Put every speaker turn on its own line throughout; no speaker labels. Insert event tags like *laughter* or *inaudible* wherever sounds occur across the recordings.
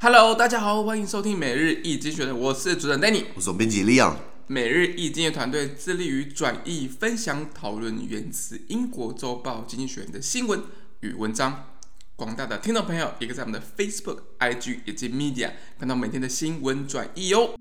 Hello，大家好，欢迎收听每日易经济学人，我是主持人 Danny，
我是总编辑 Leon。
每日易经的团队致力于转译、分享、讨论源自英国周报经济学人的新闻与文章。广大的听众朋友，也可以在我们的 Facebook、IG 以及 Media 看到每天的新闻转译哦。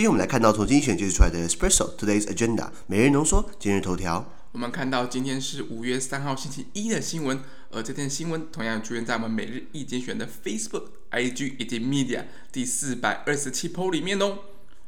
今天我们来看到从精选就是出来的 Espresso Today's Agenda 每日浓缩今日头条。
我们看到今天是五月三号星期一的新闻，而这篇新闻同样出现在我们每日一精选的 Facebook、IG 以及 Media 第四百二十七 po 里面哦。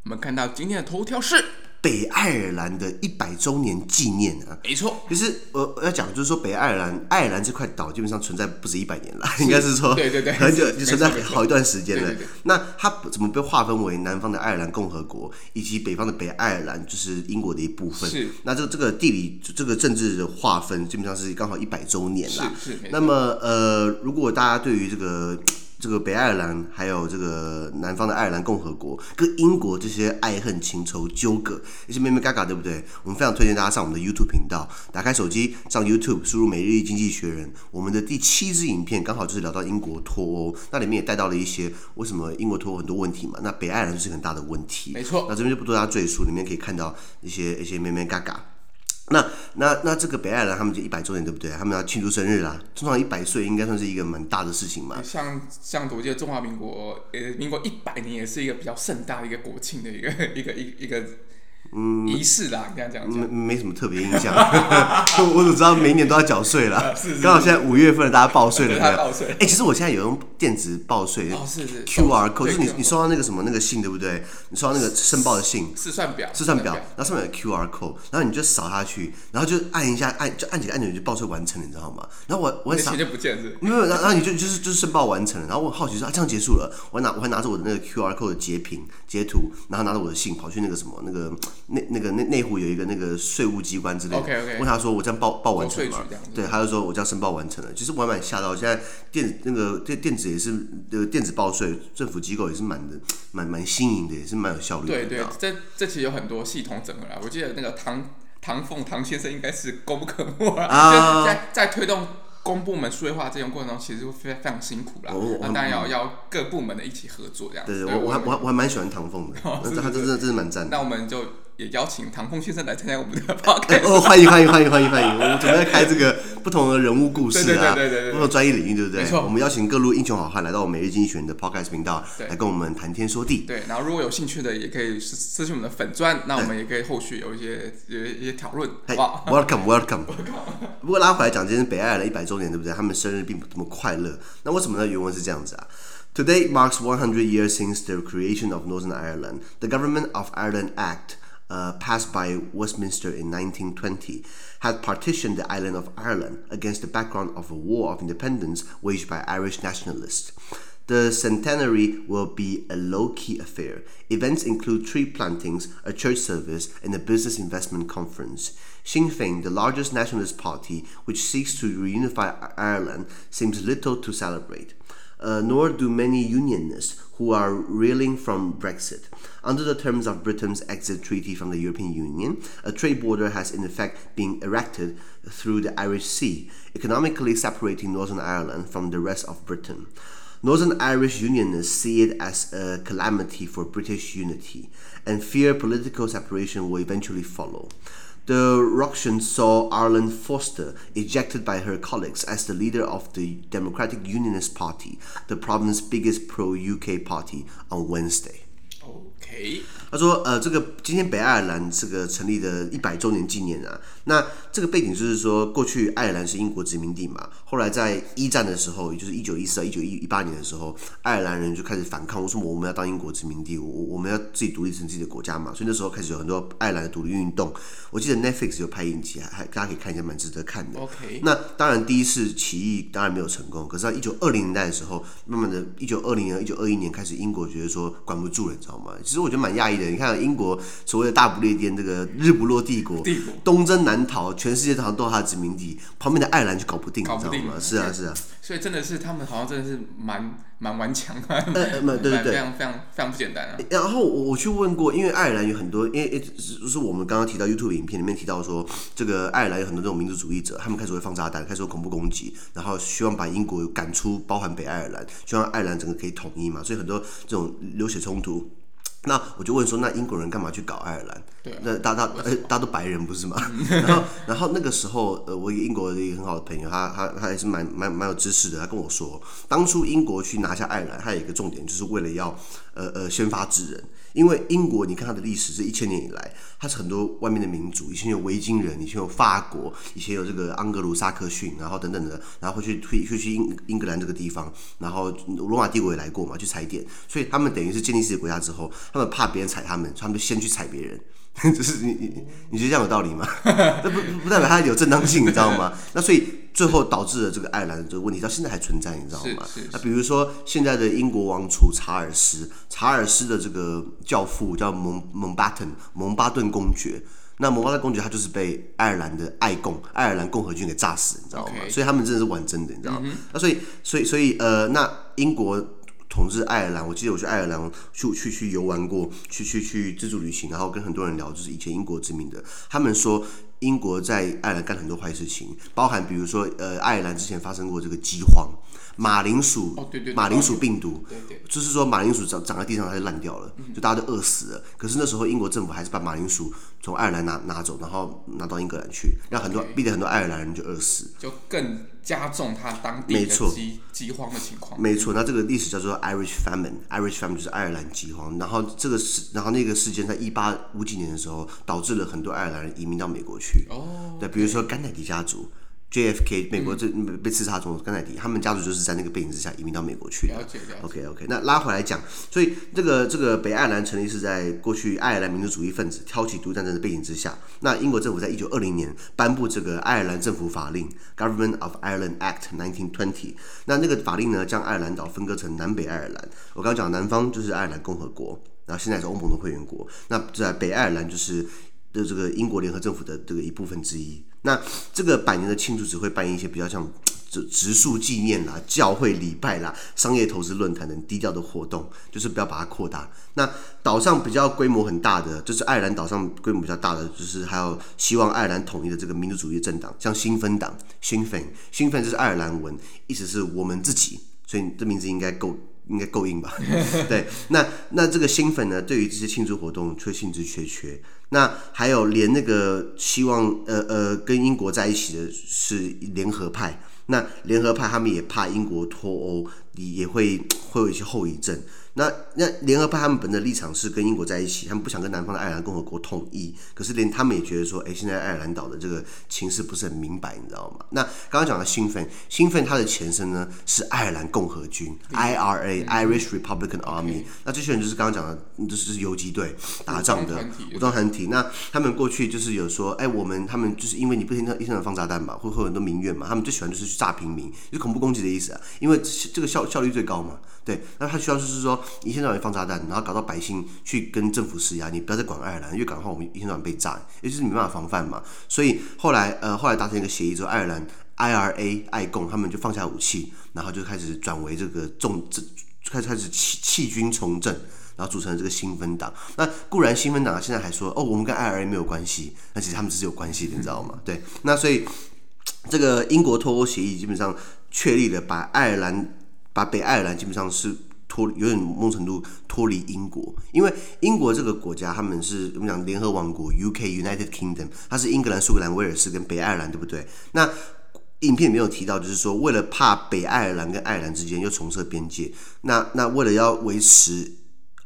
我们看到今天的头条是。
北爱尔兰的一百周年纪念啊，
没错。
其实我我要讲，就是说北爱尔兰，爱尔兰这块岛基本上存在不止一百年了，应该是说，
对对对，
很久就存在好一段时间了。那它怎么被划分为南方的爱尔兰共和国，以及北方的北爱尔兰，就是英国的一部分？
是。
那这个这个地理这个政治的划分，基本上是刚好一百周年了。
是是。
那么呃，如果大家对于这个。这个北爱尔兰还有这个南方的爱尔兰共和国跟英国这些爱恨情仇纠葛，一些咩咩嘎嘎，对不对？我们非常推荐大家上我们的 YouTube 频道，打开手机上 YouTube，输入“每日一经济学人”，我们的第七支影片刚好就是聊到英国脱欧，那里面也带到了一些为什么英国脱欧很多问题嘛，那北爱尔兰就是很大的问题。
没错，
那这边就不多加赘述，里面可以看到一些一些咩咩嘎嘎。那那那这个北爱尔兰他们就一百周年对不对？他们要庆祝生日啦，通常一百岁应该算是一个蛮大的事情嘛。
像像我记得中华民国呃民国一百年也是一个比较盛大的一个国庆的一个一个一一个。嗯，仪式啦，你这样讲讲，
没没什么特别印象，*laughs* 我只知道每一年都要缴税了。*laughs* 刚好现在五月份，大家报税了，对不对？报税。哎，其实我现在有用电子报税，
哦，是是
，QR code，就是你你收到那个什么那个信，对不对？你收到那个申报的信，
试算表，
试算表，然后上面有 QR code，然后你就扫下去，然后就按一下，按就按几个按钮就报税完成了，你知道吗？然后我我
钱就不见是，
没有，然后然后你就就是就是申报完成了，然后我好奇说啊，这样结束了，我还拿我还拿着我的那个 QR code 的截屏截图，然后拿着我的信跑去那个什么那个那那个那那。内湖有一个那个税务机关之类的，okay, okay. 问他说：“我这样报报完成吗？”对，他就说：“我这样申报完成了。”其实我还蛮吓到，现在电那个电电子也是呃电子报税，政府机构也是蛮的蛮蛮新颖的，也是蛮有效率的。
对对，这这其实有很多系统整合啦。我记得那个唐唐凤唐先生应该是功不可没啊，在在推动。公部门数位化这种过程中，其实会非常非常辛苦啦。那当然要要各部门的一起合作这样子。
我我还我还我还蛮喜欢唐凤的，他真的真的蛮赞的。
那我们就也邀请唐凤先生来参加我们的 *laughs* podcast。
哦，欢迎欢迎欢迎欢迎欢迎！我们准备开这个不同的人物故事啊，
对对对对，
不同专业领域，对不对？
没错。
我们邀请各路英雄好汉来到我们每日经济学人的 podcast 频道，来跟我们谈天说地。
对，然后如果有兴趣的，也可以私信我们的粉砖，那我们也可以后续有一些有一些讨论。
好，Welcome Welcome。不过拉回来讲，今天北爱尔兰一百周年，对不对？他们生日并不这么快乐。那为什么呢？原文是这样子啊：Today marks 100 years since the creation of Northern Ireland. The Government of Ireland Act, uh, passed by Westminster in 1920, had partitioned the island of Ireland against the background of a war of independence waged by Irish nationalists. The centenary will be a low-key affair. Events include tree plantings, a church service, and a business investment conference. Sinn Féin, the largest nationalist party which seeks to reunify Ireland, seems little to celebrate. Uh, nor do many unionists who are reeling from Brexit. Under the terms of Britain's exit treaty from the European Union, a trade border has in effect been erected through the Irish Sea, economically separating Northern Ireland from the rest of Britain. Northern Irish Unionists see it as a calamity for British unity and fear political separation will eventually follow. The ruction saw Arlene Foster ejected by her colleagues as the leader of the Democratic Unionist Party, the province's biggest pro-UK party, on Wednesday. 他说：“呃，这个今天北爱尔兰这个成立的一百周年纪念啊，那这个背景就是说，过去爱尔兰是英国殖民地嘛，后来在一战的时候，也就是一九一四到一九一八年的时候，爱尔兰人就开始反抗，为什么我们要当英国殖民地？我我们要自己独立成自己的国家嘛，所以那时候开始有很多爱尔兰的独立运动。我记得 Netflix 有拍影集，还大家可以看一下，蛮值得看的。
OK，
那当然第一次起义当然没有成功，可是在一九二零年代的时候，慢慢的，一九二零年、一九二一年开始，英国觉得说管不住了，你知道吗？其实我觉得蛮讶异的。你看英国所谓的大不列颠这个日不落帝国，
帝国
东征南逃，全世界好像都是他的殖民地，旁边的爱尔兰就搞不定，
搞不定
你知道吗？是啊，是啊。
所以真的是他们好像真的是蛮蛮顽强的，
呃呃，*laughs* 对对对，
非常非常非常不简单啊。
然后我我去问过，因为爱尔兰有很多，因为就是我们刚刚提到 YouTube 影片里面提到说，这个爱尔兰有很多这种民族主义者，他们开始会放炸弹，开始有恐怖攻击，然后希望把英国赶出，包含北爱尔兰，希望爱尔兰整个可以统一嘛，所以很多这种流血冲突。那我就问说，那英国人干嘛去搞爱尔兰？
对啊，
那大大呃，大家都白人不是吗？*laughs* 然后，然后那个时候，呃，我一个英国的一个很好的朋友，他他他还是蛮蛮蛮有知识的，他跟我说，当初英国去拿下爱尔兰，他有一个重点，就是为了要呃呃先发制人。因为英国，你看它的历史，是一千年以来，它是很多外面的民族，以前有维京人，以前有法国，以前有这个盎格鲁撒克逊，然后等等的，然后会去推，会去英英格兰这个地方，然后罗马帝国也来过嘛，去踩点，所以他们等于是建立自己的国家之后，他们怕别人踩他们，他们就先去踩别人。*laughs* 就是你你你觉得这样有道理吗？*laughs* 那不不代表它有正当性，你知道吗？*laughs* 那所以最后导致了这个爱尔兰的这个问题到现在还存在，你知道吗？那比如说现在的英国王储查尔斯，查尔斯的这个教父叫蒙蒙巴顿蒙巴顿公爵，那蒙巴顿公爵他就是被爱尔兰的爱共爱尔兰共和军给炸死，你知道吗.所以他们真的是玩真的，你知道吗？嗯、那所以所以所以呃，那英国。统治爱尔兰，我记得我去爱尔兰去去去游玩过，去去去自助旅行，然后跟很多人聊，就是以前英国殖民的，他们说英国在爱尔兰干很多坏事情，包含比如说呃爱尔兰之前发生过这个饥荒，马铃薯，
哦、对对对
马铃薯病毒，
对对对
就是说马铃薯长长在地上它就烂掉了，就大家都饿死了。可是那时候英国政府还是把马铃薯从爱尔兰拿拿走，然后拿到英格兰去，让很多逼得很多爱尔兰人就饿死，
就更。加重他当地的饥饥荒的情况。
没错，那这个历史叫做 Irish Famine，Irish Famine 就是爱尔兰饥荒。然后这个事，然后那个事件在一八五几年的时候，导致了很多爱尔兰人移民到美国去。哦。对，比如说甘乃迪家族。JFK 美国这被刺杀中甘乃迪，他们家族就是在那个背景之下移民到美国去的。
了解了解。
OK OK，那拉回来讲，所以这个这个北爱尔兰成立是在过去爱尔兰民族主义分子挑起独立战争的背景之下。那英国政府在一九二零年颁布这个爱尔兰政府法令 Government of Ireland Act 1920。那那个法令呢，将爱尔兰岛分割成南北爱尔兰。我刚刚讲南方就是爱尔兰共和国，然后现在是欧盟的会员国。那在北爱尔兰就是的这个英国联合政府的这个一部分之一。那这个百年的庆祝只会办一些比较像 *tsk* 植植树纪念啦、教会礼拜啦、商业投资论坛等低调的活动，就是不要把它扩大。那岛上比较规模很大的，就是爱尔兰岛上规模比较大的，就是还有希望爱尔兰统一的这个民族主义政党，像新芬党 （Sinn Féin），Sinn Féin 就是爱尔兰文，意思是我们自己，所以这名字应该够。应该够硬吧？*laughs* 对，那那这个新粉呢，对于这些庆祝活动却兴致缺缺。那还有连那个希望呃呃跟英国在一起的是联合派，那联合派他们也怕英国脱欧，也会会有一些后遗症。那那联合派他们本的立场是跟英国在一起，他们不想跟南方的爱尔兰共和国统一。可是连他们也觉得说，哎，现在爱尔兰岛的这个情势不是很明白，你知道吗？那刚刚讲的兴奋，兴奋它的前身呢是爱尔兰共和军 （IRA，Irish Republican Army）。那这些人就是刚刚讲的，就是游击队打仗的武装团体。那他们过去就是有说，哎，我们他们就是因为你不停的一天的放炸弹嘛，会会有很多民怨嘛，他们最喜欢就是去炸平民，就是恐怖攻击的意思啊，因为这个效效率最高嘛。对，那他需要就是说，一天到晚放炸弹，然后搞到百姓去跟政府施压，你不要再管爱尔兰，越管的话，我们一天到晚被炸，也就是没办法防范嘛。所以后来呃，后来达成一个协议之后，爱尔兰 IRA 爱共他们就放下武器，然后就开始转为这个重这开始开始弃弃军从政，然后组成了这个新芬党。那固然新芬党现在还说哦，我们跟 IRA 没有关系，那其实他们只是有关系的，你知道吗？对，那所以这个英国脱欧协议基本上确立了把爱尔兰。把北爱尔兰基本上是脱，有点某种程度脱离英国，因为英国这个国家他们是我们讲联合王国 UK United Kingdom，它是英格兰、苏格兰、威尔士跟北爱尔兰，对不对？那影片没有提到，就是说为了怕北爱尔兰跟爱尔兰之间又重设边界，那那为了要维持。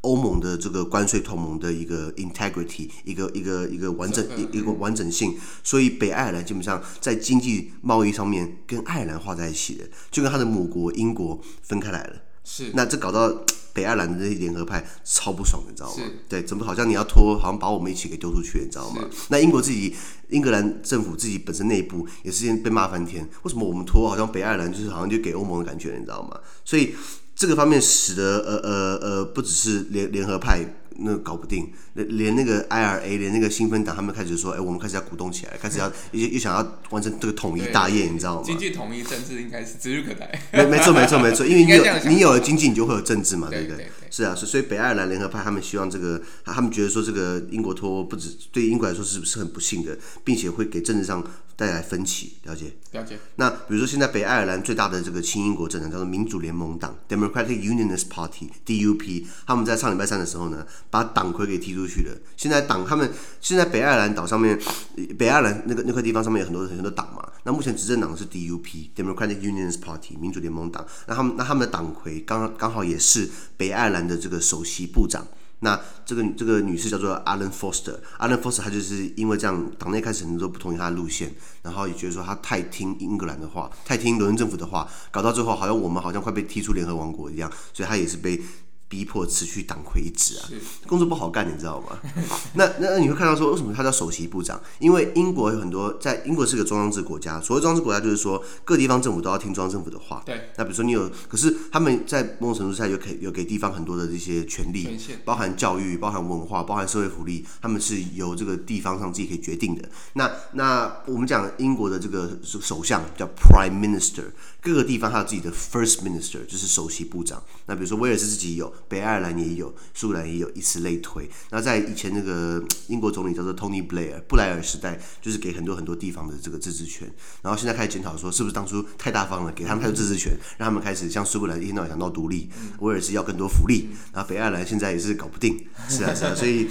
欧盟的这个关税同盟的一个 integrity，一个一个一个完整一一个完整性，所以北爱尔兰基本上在经济贸易上面跟爱尔兰画在一起的，就跟他的母国英国分开来了。
是，那
这搞到 *tsk* 北爱尔兰的这些联合派超不爽，你知道
吗？
对，怎么好像你要拖，好像把我们一起给丢出去，你知道吗？那英国自己，英格兰政府自己本身内部也是被骂翻天，为什么我们拖，好像北爱尔兰就是好像就给欧盟的感觉，你知道吗？所以。这个方面使得呃呃呃不只是联联合派那个搞不定，连那个 IRA，连那个新芬党，他们开始说，哎，我们开始要鼓动起来，开始要 *laughs* 又又想要完成这个统一大业，你知道吗？
经济统一，政治应该是指日可待。
没没错没错没错，*laughs* 因为你有你有了经济，你就会有政治嘛，对不
对？
是啊，所以北爱尔兰联合派他们希望这个，他们觉得说这个英国脱欧不止对英国来说是是很不幸的，并且会给政治上带来分歧。了解？
了解。
那比如说现在北爱尔兰最大的这个亲英国政党叫做民主联盟党 （Democratic Unionist Party，DUP），他们在上礼拜三的时候呢，把党魁给踢出去了。现在党他们现在北爱尔兰岛上面，北爱尔兰那个那块地方上面有很多很多党嘛。那目前执政党是 DUP（Democratic Unionist Party，民主联盟党）。那他们那他们的党魁刚刚好也是北爱尔兰的这个首席部长。那这个这个女士叫做 Alan Foster，Alan Foster 她就是因为这样，党内开始很多都不同意她的路线，然后也觉得说她太听英格兰的话，太听伦敦政府的话，搞到最后好像我们好像快被踢出联合王国一样，所以她也是被。逼迫辞去党魁一职啊，工作不好干，你知道吗？*laughs* 那那那你会看到说，为什么他叫首席部长？因为英国有很多，在英国是个中央制国家，所谓中央制国家就是说各地方政府都要听中央政府的话。
对。
那比如说你有，可是他们在某种程度上有给有给地方很多的这些权利，包含教育、包含文化、包含社会福利，他们是由这个地方上自己可以决定的。那那我们讲英国的这个首相叫 Prime Minister，各个地方还有自己的 First Minister，就是首席部长。那比如说威尔士自己有。北爱尔兰也有，苏格兰也有，以此类推。那在以前那个英国总理叫做 Tony Blair 布莱尔时代，就是给很多很多地方的这个自治权。然后现在开始检讨说，是不是当初太大方了，给他们太多自治权，让他们开始像苏格兰一天到晚想到独立，威尔士要更多福利。然后北爱尔兰现在也是搞不定，是啊是啊，所以。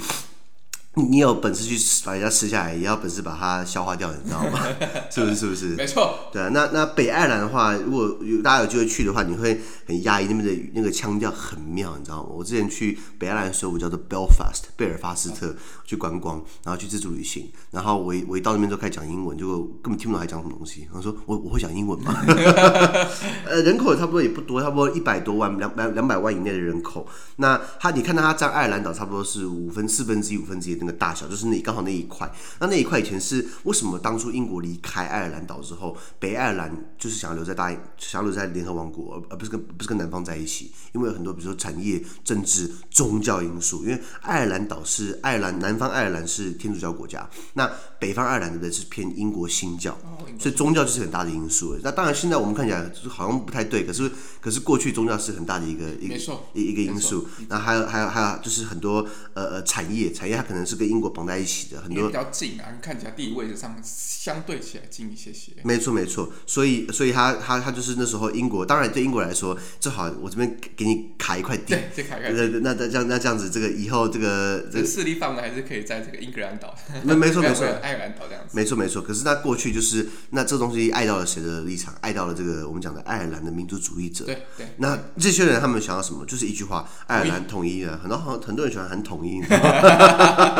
你有本事去把人家吃下来，也要本事把它消化掉，你知道吗？*laughs* 是不是？是不是？
没错。
对啊，那那北爱尔兰的话，如果有大家有机会去的话，你会很压抑，那边的那个腔调很妙，你知道吗？我之前去北爱尔兰的时候，我叫做 Belfast 贝尔法斯特去观光，然后去自助旅行，然后我一我一到那边就开始讲英文，结果根本听不懂他讲什么东西。然后说我我会讲英文吗？*laughs* 呃，人口差不多也不多，差不多一百多万，两百两百万以内的人口。那他你看到他占爱尔兰岛差不多是五分四分之一五分之一的。那个大小就是那刚好那一块，那那一块以前是为什么当初英国离开爱尔兰岛之后，北爱尔兰就是想要留在大，想要留在联合王国，而不是跟不是跟南方在一起，因为有很多比如说产业、政治、宗教因素。因为爱尔兰岛是爱尔兰南方爱尔兰是天主教国家，那北方爱尔兰的是偏英国新教，所以宗教就是很大的因素。那当然现在我们看起来好像不太对，可是可是过去宗教是很大的一个一个一一个因素。那还有还有还有就是很多呃呃产业产业它可能是。跟英国绑在一起的很多比
较近啊，看起来地理位置上相对起来近一些些。
没错没错，所以所以他他他就是那时候英国，当然对英国来说，正好我这边给你卡一块地，
对，卡一块地。
那那这样那这样子，这个以后这个
这个势力范围还是可以在这个英格兰岛。
没没错没错，*laughs*
爱尔兰岛这样子。
没错没错，可是那过去就是那这东西碍到了谁的立场？碍到了这个我们讲的爱尔兰的民族主义者。
对对。
那这些人他们想要什么？就是一句话：爱尔兰统一了。很多很很多人喜欢喊统一。*laughs*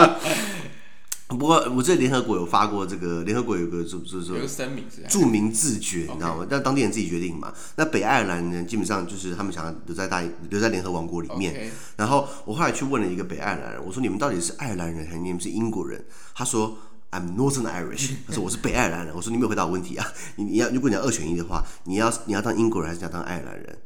*laughs* 不过我记得联合国有发过这个，联合国有个就就是说著名自决，你知道吗？但当地人自己决定嘛。那北爱尔兰人基本上就是他们想要留在大留在联合王国里面。然后我后来去问了一个北爱尔兰人，我说你们到底是爱尔兰人还是你们是英国人？他说 I'm Northern Irish。他说我是北爱尔兰人。我说你没有回答我问题啊，你你要如果你要二选一的话，你要你要当英国人还是想当爱尔兰人？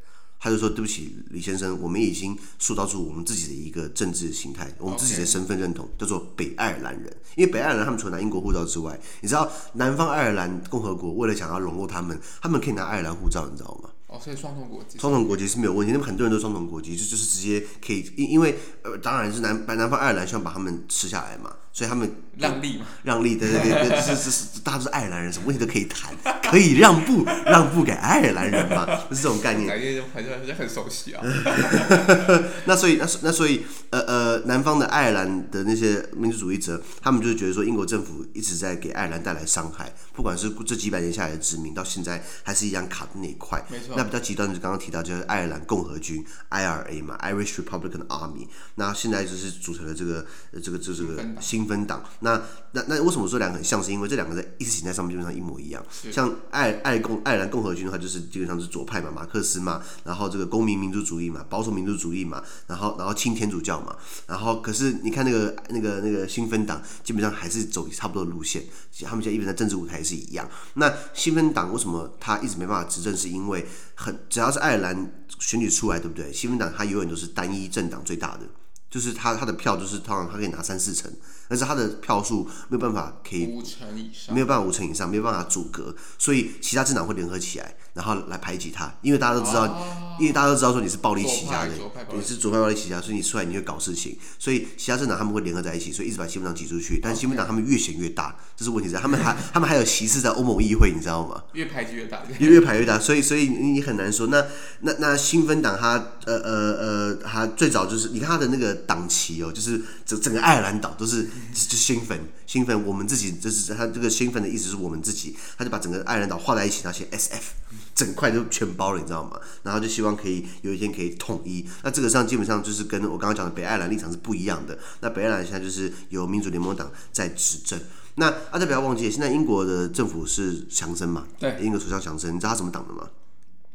他就说：“对不起，李先生，我们已经塑造出我们自己的一个政治形态，我们自己的身份认同叫做北爱尔兰人。因为北爱尔兰他们除了拿英国护照之外，你知道南方爱尔兰共和国为了想要融入他们，他们可以拿爱尔兰护照，你知道吗？”
哦，所以双重国籍，
双重国籍是没有问题。那么很多人都双重国籍，就就是直接可以，因因为呃，当然是南南方爱尔兰希望把他们吃下来嘛，所以他们
让利嘛，
让利，对对对，对，是是是，大家都是爱尔兰人，什么问题都可以谈，*laughs* 可以让步，*laughs* 让步给爱尔兰人嘛，就是这种概念。
感觉好像好像很熟悉啊。*laughs*
那所以那那所以呃呃，南方的爱尔兰的那些民族主义者，他们就是觉得说，英国政府一直在给爱尔兰带来伤害，不管是这几百年下来的殖民，到现在还是一样卡的那一块。
没错。
那比较极端的，刚刚提到就是爱尔兰共和军 （IRA） 嘛，Irish Republican Army。那现在就是组成了这个这个这这个新芬党。那那那为什么说两个很像？是因为这两个在意识形态上面基本上一模一样。像爱爱共爱尔兰共和军的话，就是基本上是左派嘛，马克思嘛，然后这个公民民主主义嘛，保守民主主义嘛，然后然后亲天主教嘛。然后可是你看那个那个那个新芬党，基本上还是走差不多的路线。他们现在基本上政治舞台是一样。那新芬党为什么他一直没办法执政？是因为很只要是爱尔兰选举出来，对不对？新芬党他永远都是单一政党最大的，就是他他的票就是通常他可以拿三四成，但是他的票数没有办法可以
五成以上，
没有办法五成以上，没有办法阻隔，所以其他政党会联合起来，然后来排挤他，因为大家都知道，
哦、
因为大家都知道说你是暴力起家的，你是左派暴力起家，所以你出来你会搞事情，所以其他政党他们会联合在一起，所以一直把新芬党挤出去，但新芬党他们越选越大，这是问题在，他们还他们还有席次在欧盟议会，你知道吗？
越排挤越大，
越越排越大，所以所以你很难说，那那那新芬党他呃呃呃，他最早就是你看他的那个党旗哦，就是整整个爱尔兰岛都是就兴奋兴奋，我们自己就是他这个兴奋的意思是我们自己，他就把整个爱尔兰岛画在一起，然后写 SF，整块就全包了，你知道吗？然后就希望可以有一天可以统一。那这个上基本上就是跟我刚刚讲的北爱尔兰立场是不一样的。那北爱尔兰现在就是由民主联盟党在执政。那大家不要忘记，现在英国的政府是强生嘛？
对，
英国首相强生，你知道他什么党的吗？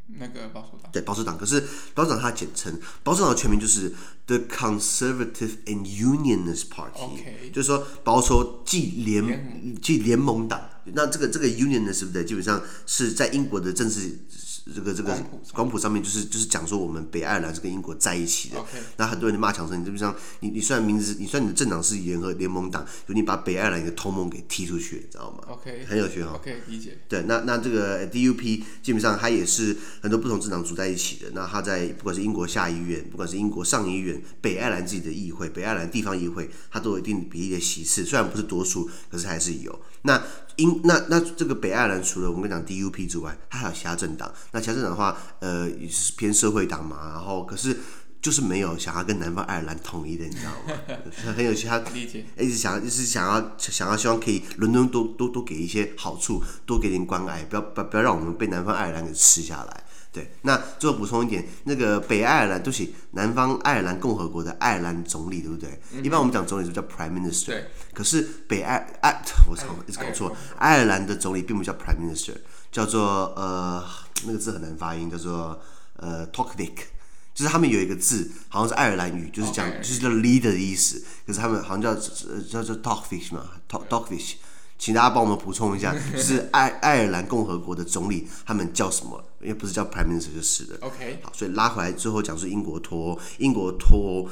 那个保守党，
对保守党，可是保守党它简称保守党的全名就是 The Conservative and Unionist Party，Okay. 就是说保守既联既联盟党。那这个这个 Unionist 对不对？基本上是在英国的政治。这个这个光谱上面就是就是讲说我们北爱尔兰是跟英国在一起的，那很多人就骂强生，你基本上你你虽然名字你虽然你的政党是联合联盟党，就你把北爱尔兰一个同盟给踢出去，你知道吗
？OK，
很有趣哈。
OK，理解。
对，那那这个 DUP 基本上它也是很多不同政党组在一起的。那它在不管是英国下议院，不管是英国上议院，北爱尔兰自己的议会，北爱尔兰地方议会，它都有一定比例的席次，虽然不是多数，可是还是有。那英那那这个北爱尔兰除了我们讲 DUP 之外，它还有其他政党。那其他政党的话，呃，也是偏社会党嘛。然后可是就是没有想要跟南方爱尔兰统一的，你知道吗？*laughs* 很有其他一直想一直想要想要希望可以伦敦多多多给一些好处，多给点关爱，不要不要不要让我们被南方爱尔兰给吃下来。对，那最后补充一点，那个北爱尔兰，对不起，南方爱尔兰共和国的爱尔兰总理，对不对？嗯、一般我们讲总理是叫 Prime Minister？对。可是北爱爱，我操，一直搞错，爱尔兰的总理并不叫 Prime Minister，叫做呃，那个字很难发音，叫做呃 Toksvig，就是他们有一个字，好像是爱尔兰语，就是讲.就是叫 leader 的意思，可是他们好像叫叫做 Talkfish 嘛，Toksvig。请大家帮我们补充一下，就 *laughs* 是爱爱尔兰共和国的总理他们叫什么？因为不是叫 Prime Minister 就是了。
OK，
好，所以拉回来最后讲是英国脱欧，英国脱欧。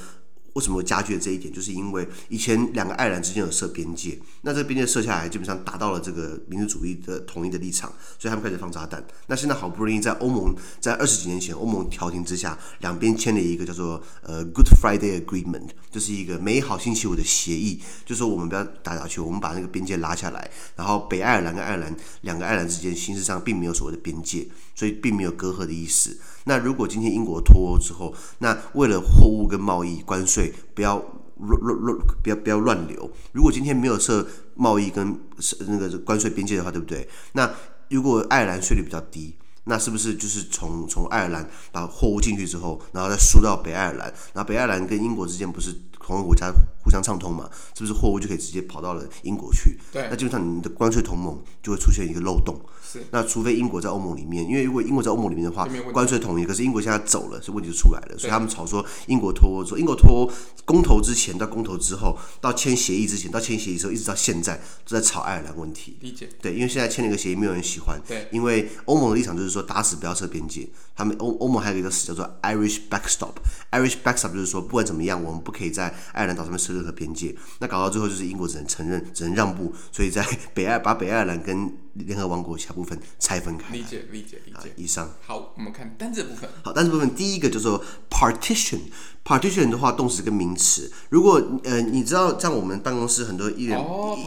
为什么会加剧了这一点？就是因为以前两个爱尔兰之间有设边界，那这个边界设下来，基本上达到了这个民族主义的统一的立场，所以他们开始放炸弹。那现在好不容易在欧盟在二十几年前欧盟调停之下，两边签了一个叫做呃 Good Friday Agreement，就是一个美好星期五的协议，就是说我们不要打下去，我们把那个边界拉下来，然后北爱尔兰跟爱尔兰两个爱尔兰之间形式上并没有所谓的边界，所以并没有隔阂的意思。那如果今天英国脱欧之后，那为了货物跟贸易关税不要乱乱乱，不要不要乱流。如果今天没有设贸易跟那个关税边界的话，对不对？那如果爱尔兰税率比较低，那是不是就是从从爱尔兰把货物进去之后，然后再输到北爱尔兰，然后北爱尔兰跟英国之间不是同一个国家互相畅通嘛？是不是货物就可以直接跑到了英国去？
对，
那基本上你的关税同盟就会出现一个漏洞。是那除非英国在欧盟里面，因为如果英国在欧盟里面的话，关税统一。可是英国现在走了，所以问题就出来了。所以他们吵说英国脱欧，说英国脱欧，公投之前到公投之后，到签协议之前到签协议之后，一直到现在都在吵爱尔兰问题。
理解。
对，因为现在签了一个协议，没有人喜欢。
对。
因为欧盟的立场就是说，打死不要设边界。他们欧欧盟还有一个词叫做 Irish backstop。Irish backstop 就是说，不管怎么样，我们不可以在爱尔兰岛上面设任何边界。那搞到最后就是英国只能承认，只能让步。所以在北爱把北爱尔兰跟联合王国其他部分拆分开，
理解理解理解。
以上
好，我们看单字部分。
好，单字部分第一个叫做 partition，partition 的话动词跟名词。如果呃你知道像我们办公室很多艺人，
哦，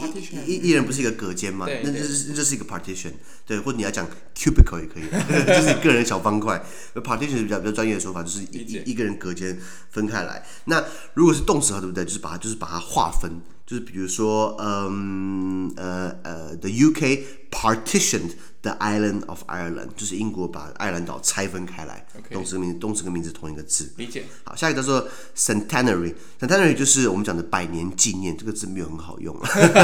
一一人不是一个隔间嘛？那这是这是一个 partition，对，或者你要讲 cubicle 也可以，*laughs* 就是个人小方块。partition 是比较比较专业的说法，就是一一个人隔间分开来。那如果是动词的话，对不对？就是把它就是把它划分。就是比如说，嗯呃呃，the UK partitioned the island of Ireland，就是英国把爱尔兰岛拆分开来。动词跟名词，动词跟名词同一个字。
理解。
好，下一个叫做 centenary，centenary 就是我们讲的百年纪念，这个字没有很好用。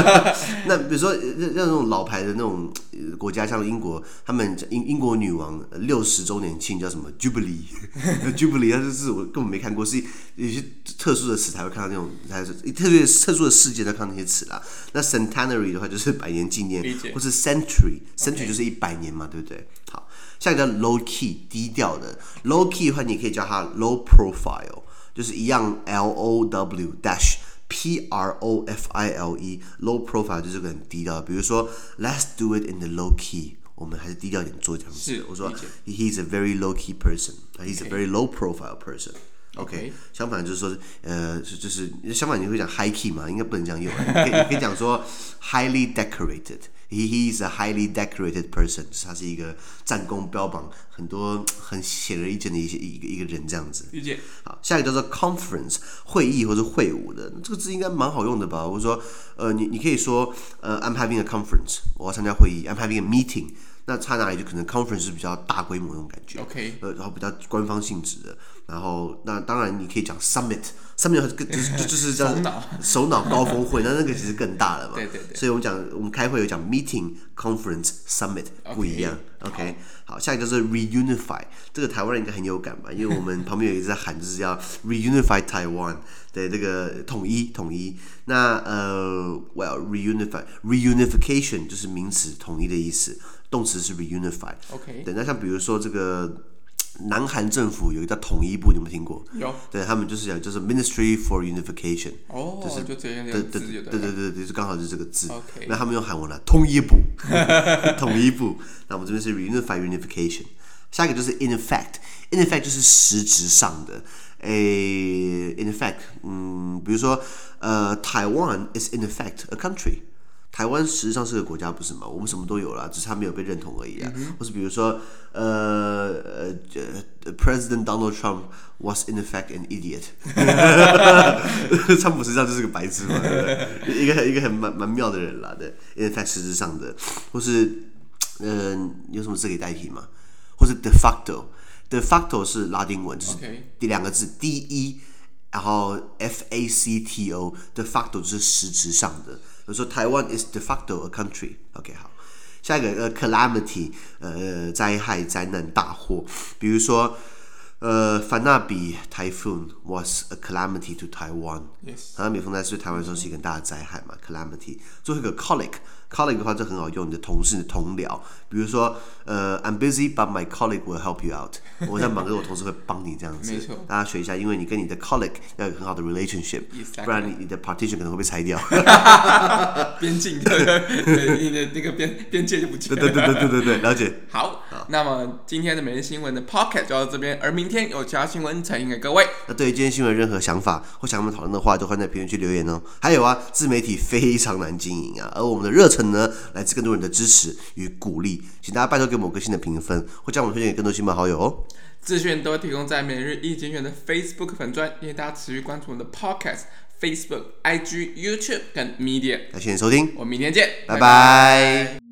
*laughs* 那比如说像那种老牌的那种国家，像英国，他们英英国女王六十周年庆叫什么 Jubilee，Jubilee，*laughs* 它这是我根本没看过，是有些特殊的词才会看到那种，还是特别特殊的事。件才看那些词啦。那 centenary 的话就是百年纪念。或是 century，century 就是一百年嘛，对不对？好，下一个叫 low key 低调的，low key 的话你可以叫它 low profile。就是一样 L O W dash P R O F I L E low profile 就是个很低调，比如说 Let's do it in the low key，我们还是低调一点做这样子。
是，
我说 He's a very low key person，He's a very low profile person。OK，相反就是说，呃，就是相反你会讲 high key 嘛，应该不能这样用，你可以你可以讲说 highly decorated。He he is a highly decorated person，他是一个战功标榜很多很显而易见的一些一个一个人这样子。
理解。
好，下一个叫做 conference 会议或者会晤的，这个字应该蛮好用的吧？或者说，呃，你你可以说，呃，I'm having a conference，我要参加会议，I'm having a meeting。那差哪里？就可能 conference 是比较大规模那种感觉
，OK，
呃，然后比较官方性质的，然后那当然你可以讲 summit，summit 更就是就是叫 *laughs* 首脑首脑高峰会，那那个其实更大了嘛，
对对对，
所以我们讲我们开会有讲 meeting conference summit 不一样，OK，好，下一个就是 reunify，这个台湾人应该很有感吧，因为我们旁边有一直在喊就是要 reunify Taiwan，对，这个统一统一，那呃，well reunify reunification 就是名词统一的意思。动词是 reunify，OK，对，那像比如说这个南韩政府有一个叫统一部，你有没有听过？
有，对
他们就是讲就是 Ministry for Unification，
哦，就是就这样
对对对对对对，就刚好就是这个字
，OK，
那他们用韩文了，统一部，统一部，那我们这边是 reunify unification，下一个就是 in effect，in effect 就是实质上的，诶，in effect，嗯，比如说呃，Taiwan is in effect a country。台湾实际上是个国家，不是吗？我们什么都有了，只是它没有被认同而已啊。嗯、或是比如说，呃呃，President Donald Trump was in effect an idiot。*laughs* 川普实际上就是个白痴嘛，对不对？一个一个很蛮蛮妙的人啦，对。in effect 实质上的，或是嗯、呃，有什么字可以代替吗？或是 de facto，de facto 是拉丁文，就是第两个字 D E，然后 F A C T O，de facto 就是实质上的。比如说台湾 is de facto a country，OK、好，下一个呃 calamity，呃灾害灾难大祸，比如说呃凡纳比 typhoon was a calamity to Taiwan，Yes，凡纳比风灾是对台湾说是一个很大的灾害嘛，calamity，最后一个 colleague。Colleague 的话，这很好用，你的同事、你的同僚，比如说，呃，I'm busy, but my colleague will help you out。我在忙，可是我同事会帮你这样子。没错，大家学一下，因为你跟你的 colleague 要有很好的 relationship，不然你你的 partition 可能会被拆掉。*laughs*
边境的，你的那个边边界就不见了。
对对对对对对，了解。
好，那么今天的每日新闻的 podcast 就到这边，而明天有其他新闻呈现给各位。
那对于今天新闻任何想法或想我们讨论的话，都欢迎在评论区留言哦。还有啊，自媒体非常难经营啊，而我们的热忱呢，来自更多人的支持与鼓励，请大家拜托给我们个新的评分，或将我们推荐给更多亲朋好友哦。
资讯都会提供在每日一精选的 Facebook 粉专，欢迎大家持续关注我们的 Podcast、Facebook、IG、YouTube 跟 Media。
感谢收听，
我们明天见，
拜拜。拜拜。